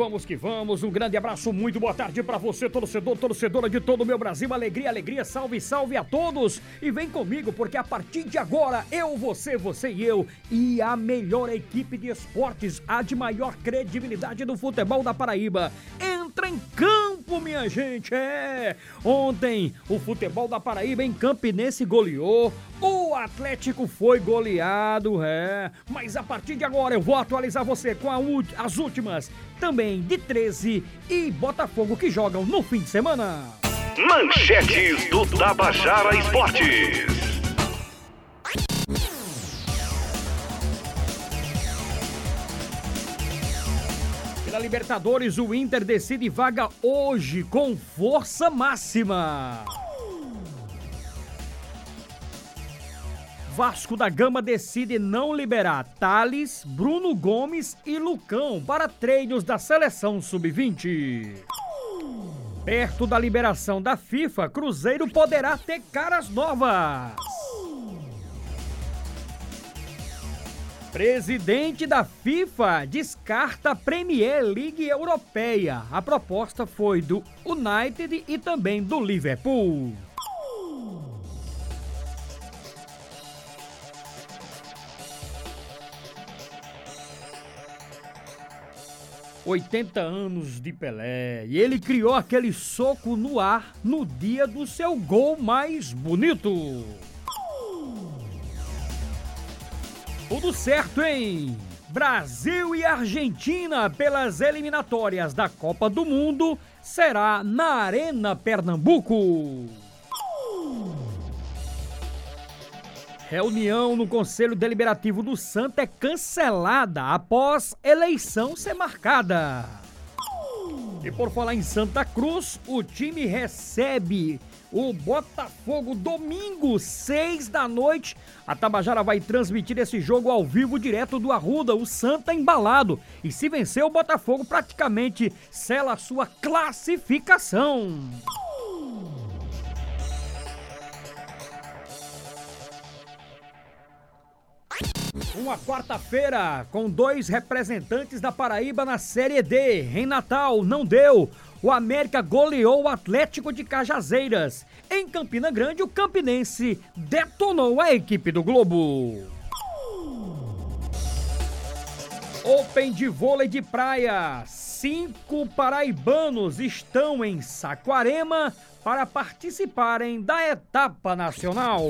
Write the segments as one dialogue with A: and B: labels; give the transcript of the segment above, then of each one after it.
A: vamos que vamos. Um grande abraço, muito boa tarde para você, torcedor, torcedora de todo o meu Brasil. Alegria, alegria, salve, salve a todos. E vem comigo, porque a partir de agora, eu, você, você e eu, e a melhor equipe de esportes, a de maior credibilidade do futebol da Paraíba, entra em campo, minha gente. É! Ontem, o futebol da Paraíba em Campinense goleou. O Atlético foi goleado, é. Mas a partir de agora eu vou atualizar você com as últimas também de 13 e Botafogo que jogam no fim de semana.
B: Manchetes do Tabajara Esportes.
A: Libertadores, o Inter decide vaga hoje com força máxima. Vasco da Gama decide não liberar Thales, Bruno Gomes e Lucão para treinos da seleção sub-20. Perto da liberação da FIFA, Cruzeiro poderá ter caras novas. Presidente da FIFA descarta a Premier League Europeia. A proposta foi do United e também do Liverpool. 80 anos de Pelé. E ele criou aquele soco no ar no dia do seu gol mais bonito. Tudo certo, hein? Brasil e Argentina pelas eliminatórias da Copa do Mundo será na Arena Pernambuco. Reunião no Conselho Deliberativo do Santa é cancelada após eleição ser marcada. E por falar em Santa Cruz, o time recebe o Botafogo domingo, 6 da noite. A Tabajara vai transmitir esse jogo ao vivo direto do Arruda, o Santa embalado. E se vencer o Botafogo, praticamente sela a sua classificação. Uma quarta-feira com dois representantes da Paraíba na Série D. Em Natal, não deu. O América goleou o Atlético de Cajazeiras. Em Campina Grande, o Campinense detonou a equipe do Globo. Open de vôlei de praia. Cinco paraibanos estão em Saquarema para participarem da etapa nacional.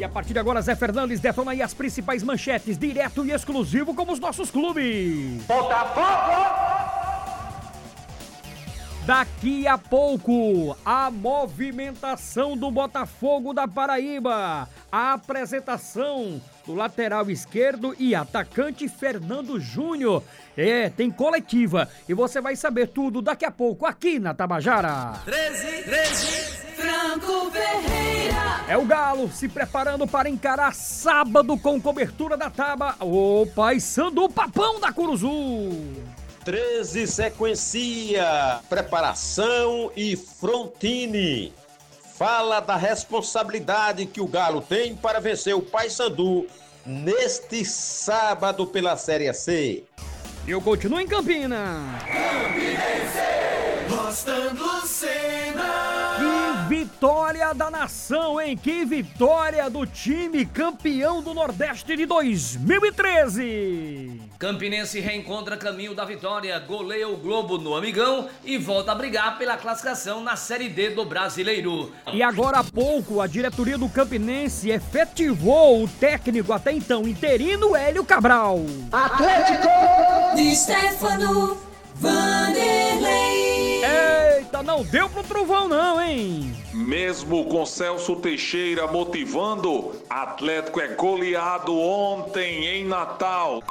A: E a partir de agora, Zé Fernandes detona aí as principais manchetes, direto e exclusivo como os nossos clubes. Botafogo! Daqui a pouco, a movimentação do Botafogo da Paraíba. A apresentação do lateral esquerdo e atacante Fernando Júnior. É, tem coletiva e você vai saber tudo daqui a pouco aqui na Tabajara. 13, 13. Franco Ferreira. É o Galo se preparando para encarar sábado com cobertura da Taba. O Pai Sandu Papão da Curuzu.
C: 13 sequencia, preparação e frontine. Fala da responsabilidade que o Galo tem para vencer o Paysandu neste sábado pela Série C.
A: Eu continuo em Campina.
D: Campinense, Rostando Cena.
A: Vitória da nação, hein? Que vitória do time campeão do Nordeste de 2013.
E: Campinense reencontra caminho da vitória, goleia o Globo no Amigão e volta a brigar pela classificação na Série D do Brasileiro.
A: E agora há pouco, a diretoria do Campinense efetivou o técnico até então interino Hélio Cabral.
D: Atlético de Stefano
A: não deu pro trovão não, hein?
F: Mesmo com Celso Teixeira motivando, Atlético é goleado ontem em Natal.